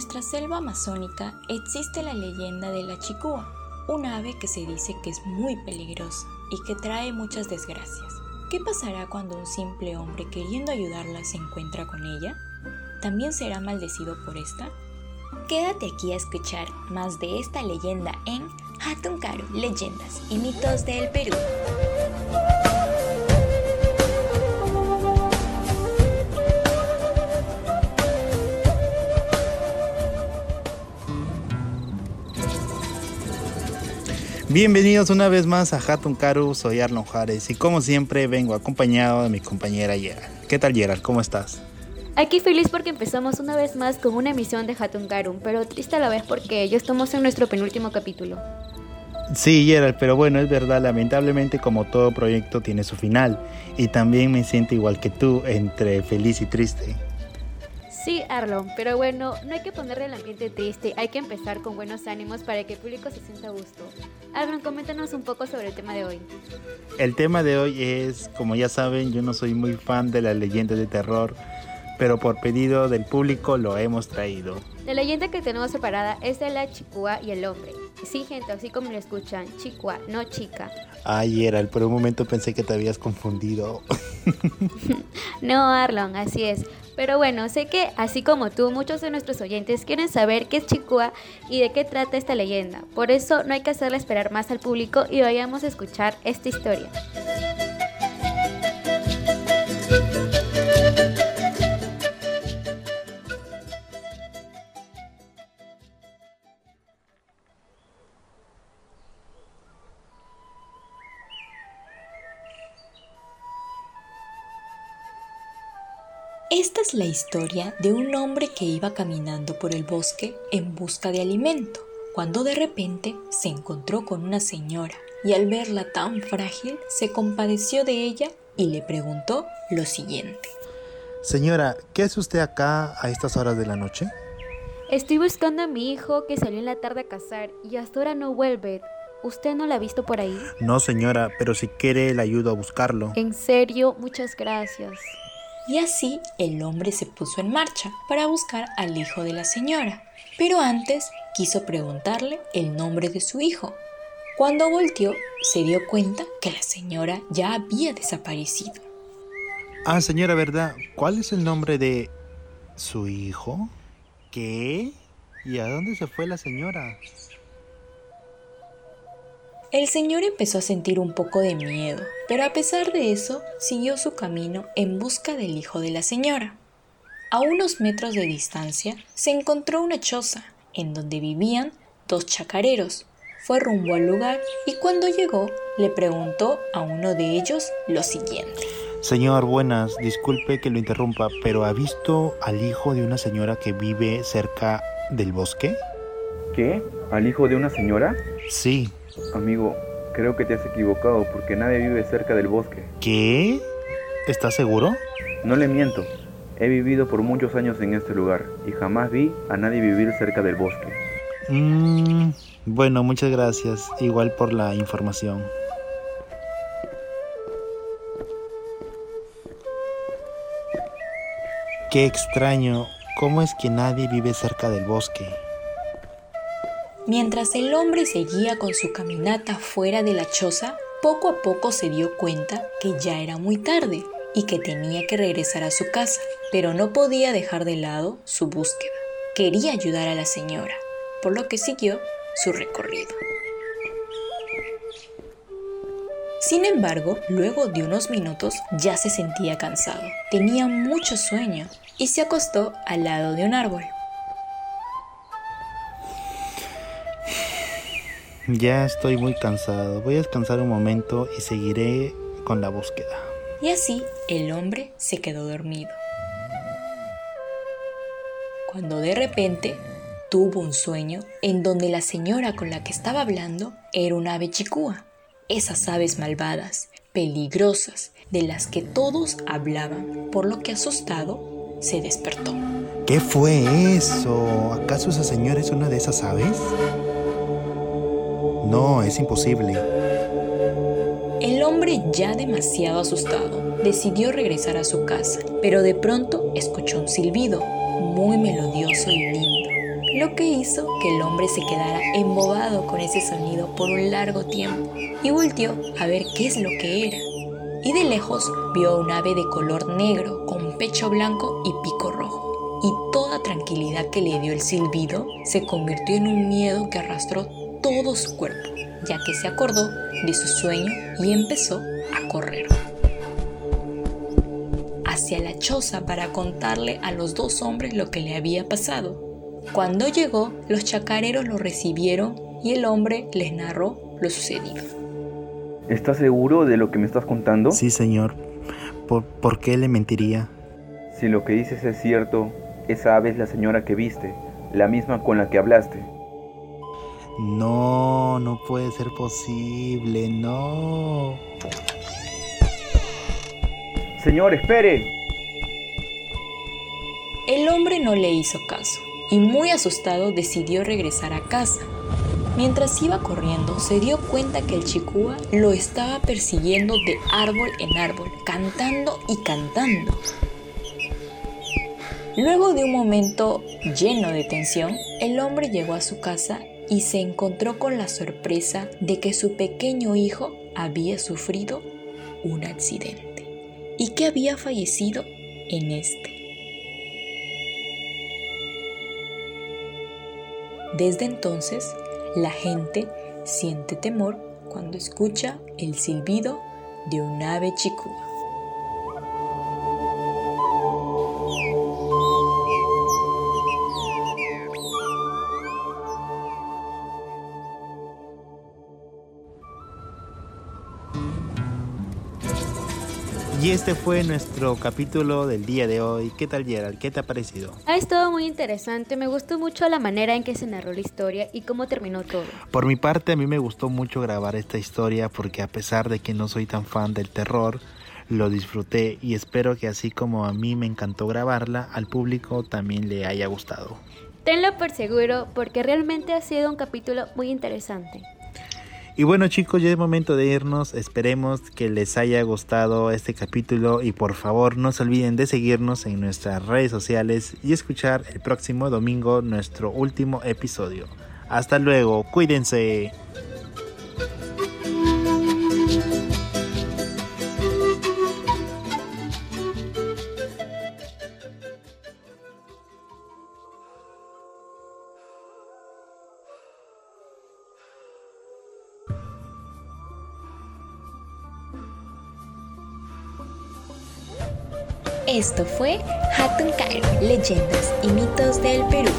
nuestra selva amazónica existe la leyenda de la chicúa, un ave que se dice que es muy peligrosa y que trae muchas desgracias. ¿Qué pasará cuando un simple hombre queriendo ayudarla se encuentra con ella? ¿También será maldecido por esta? Quédate aquí a escuchar más de esta leyenda en Hatunkaru, Leyendas y Mitos del Perú. Bienvenidos una vez más a Hatun Karu, soy Arlon Juárez y como siempre vengo acompañado de mi compañera Gerald. ¿Qué tal Gerald? ¿Cómo estás? Aquí feliz porque empezamos una vez más con una emisión de Hatun Karu, pero triste a la vez porque ya estamos en nuestro penúltimo capítulo. Sí, Gerald, pero bueno, es verdad, lamentablemente como todo proyecto tiene su final y también me siento igual que tú, entre feliz y triste. Sí, Arlon, pero bueno, no hay que ponerle el ambiente triste, hay que empezar con buenos ánimos para que el público se sienta a gusto. Arlon, coméntanos un poco sobre el tema de hoy. El tema de hoy es, como ya saben, yo no soy muy fan de las leyendas de terror, pero por pedido del público lo hemos traído. La leyenda que tenemos separada es de la chicua y el hombre. Sí, gente, así como lo escuchan, chicua, no chica. Ay, Gerald, por un momento pensé que te habías confundido. no, Arlon, así es. Pero bueno, sé que así como tú, muchos de nuestros oyentes quieren saber qué es Chicua y de qué trata esta leyenda. Por eso no hay que hacerle esperar más al público y vayamos a escuchar esta historia. Esta es la historia de un hombre que iba caminando por el bosque en busca de alimento, cuando de repente se encontró con una señora y al verla tan frágil se compadeció de ella y le preguntó lo siguiente. Señora, ¿qué hace usted acá a estas horas de la noche? Estoy buscando a mi hijo que salió en la tarde a cazar y hasta ahora no vuelve. ¿Usted no la ha visto por ahí? No, señora, pero si quiere le ayudo a buscarlo. En serio, muchas gracias. Y así el hombre se puso en marcha para buscar al hijo de la señora, pero antes quiso preguntarle el nombre de su hijo. Cuando volteó, se dio cuenta que la señora ya había desaparecido. Ah, señora, ¿verdad? ¿Cuál es el nombre de su hijo? ¿Qué? ¿Y a dónde se fue la señora? El señor empezó a sentir un poco de miedo, pero a pesar de eso, siguió su camino en busca del hijo de la señora. A unos metros de distancia se encontró una choza, en donde vivían dos chacareros. Fue rumbo al lugar y cuando llegó le preguntó a uno de ellos lo siguiente. Señor, buenas, disculpe que lo interrumpa, pero ¿ha visto al hijo de una señora que vive cerca del bosque? ¿Qué? ¿Al hijo de una señora? Sí, Amigo, creo que te has equivocado porque nadie vive cerca del bosque. ¿Qué? ¿Estás seguro? No le miento. He vivido por muchos años en este lugar y jamás vi a nadie vivir cerca del bosque. Mm, bueno, muchas gracias. Igual por la información. Qué extraño. ¿Cómo es que nadie vive cerca del bosque? Mientras el hombre seguía con su caminata fuera de la choza, poco a poco se dio cuenta que ya era muy tarde y que tenía que regresar a su casa, pero no podía dejar de lado su búsqueda. Quería ayudar a la señora, por lo que siguió su recorrido. Sin embargo, luego de unos minutos ya se sentía cansado, tenía mucho sueño y se acostó al lado de un árbol. Ya estoy muy cansado. Voy a descansar un momento y seguiré con la búsqueda. Y así el hombre se quedó dormido. Cuando de repente tuvo un sueño en donde la señora con la que estaba hablando era una ave chicúa. Esas aves malvadas, peligrosas, de las que todos hablaban, por lo que asustado se despertó. ¿Qué fue eso? ¿Acaso esa señora es una de esas aves? No, es imposible. El hombre, ya demasiado asustado, decidió regresar a su casa, pero de pronto escuchó un silbido muy melodioso y lindo. lo que hizo que el hombre se quedara embobado con ese sonido por un largo tiempo y volteó a ver qué es lo que era. Y de lejos vio un ave de color negro con pecho blanco y pico rojo. Y toda tranquilidad que le dio el silbido se convirtió en un miedo que arrastró todo su cuerpo, ya que se acordó de su sueño y empezó a correr hacia la choza para contarle a los dos hombres lo que le había pasado. Cuando llegó, los chacareros lo recibieron y el hombre les narró lo sucedido. ¿Estás seguro de lo que me estás contando? Sí, señor. ¿Por, qué le mentiría? Si lo que dices es cierto, esa ave es la señora que viste, la misma con la que hablaste. No, no puede ser posible, no. Señor, espere. El hombre no le hizo caso y muy asustado decidió regresar a casa. Mientras iba corriendo, se dio cuenta que el chicúa lo estaba persiguiendo de árbol en árbol, cantando y cantando. Luego de un momento lleno de tensión, el hombre llegó a su casa y se encontró con la sorpresa de que su pequeño hijo había sufrido un accidente y que había fallecido en este. Desde entonces, la gente siente temor cuando escucha el silbido de un ave chicúa. Y este fue nuestro capítulo del día de hoy. ¿Qué tal Gerald? ¿Qué te ha parecido? Ha estado muy interesante. Me gustó mucho la manera en que se narró la historia y cómo terminó todo. Por mi parte, a mí me gustó mucho grabar esta historia porque a pesar de que no soy tan fan del terror, lo disfruté y espero que así como a mí me encantó grabarla, al público también le haya gustado. Tenlo por seguro porque realmente ha sido un capítulo muy interesante. Y bueno chicos, ya es momento de irnos. Esperemos que les haya gustado este capítulo y por favor no se olviden de seguirnos en nuestras redes sociales y escuchar el próximo domingo nuestro último episodio. Hasta luego, cuídense. Esto fue Hatun Cairo, leyendas y mitos del Perú.